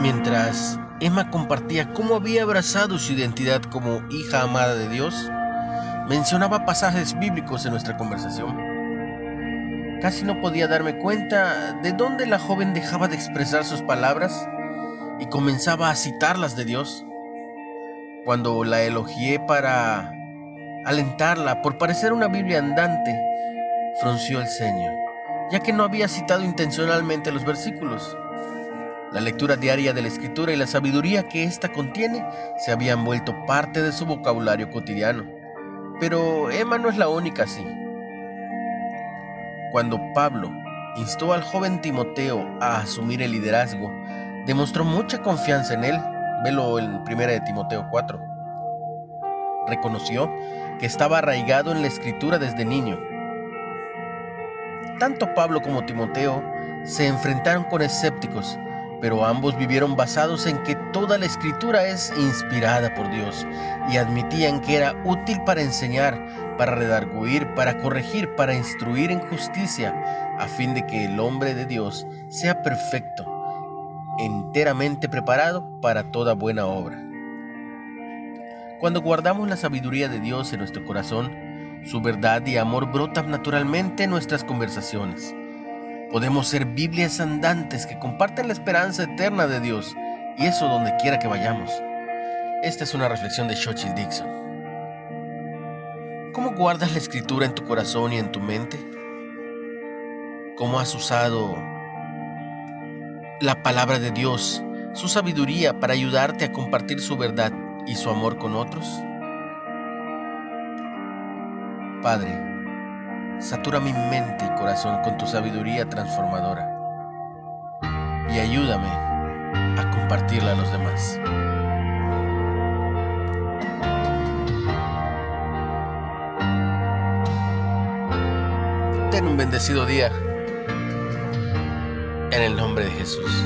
Mientras Emma compartía cómo había abrazado su identidad como hija amada de Dios, mencionaba pasajes bíblicos en nuestra conversación. Casi no podía darme cuenta de dónde la joven dejaba de expresar sus palabras y comenzaba a citarlas de Dios. Cuando la elogié para alentarla por parecer una Biblia andante, frunció el ceño, ya que no había citado intencionalmente los versículos. La lectura diaria de la escritura y la sabiduría que ésta contiene se habían vuelto parte de su vocabulario cotidiano. Pero Emma no es la única así. Cuando Pablo instó al joven Timoteo a asumir el liderazgo, demostró mucha confianza en él. Velo en 1 de Timoteo 4. Reconoció que estaba arraigado en la escritura desde niño. Tanto Pablo como Timoteo se enfrentaron con escépticos, pero ambos vivieron basados en que toda la escritura es inspirada por Dios y admitían que era útil para enseñar, para redarguir, para corregir, para instruir en justicia, a fin de que el hombre de Dios sea perfecto, enteramente preparado para toda buena obra. Cuando guardamos la sabiduría de Dios en nuestro corazón, su verdad y amor brotan naturalmente en nuestras conversaciones. Podemos ser Biblias andantes que comparten la esperanza eterna de Dios, y eso donde quiera que vayamos. Esta es una reflexión de Xochitl Dixon. ¿Cómo guardas la escritura en tu corazón y en tu mente? ¿Cómo has usado la palabra de Dios, su sabiduría para ayudarte a compartir su verdad y su amor con otros? Padre, satura mi mente y corazón con tu sabiduría transformadora y ayúdame a compartirla a los demás. Ten un bendecido día en el nombre de Jesús.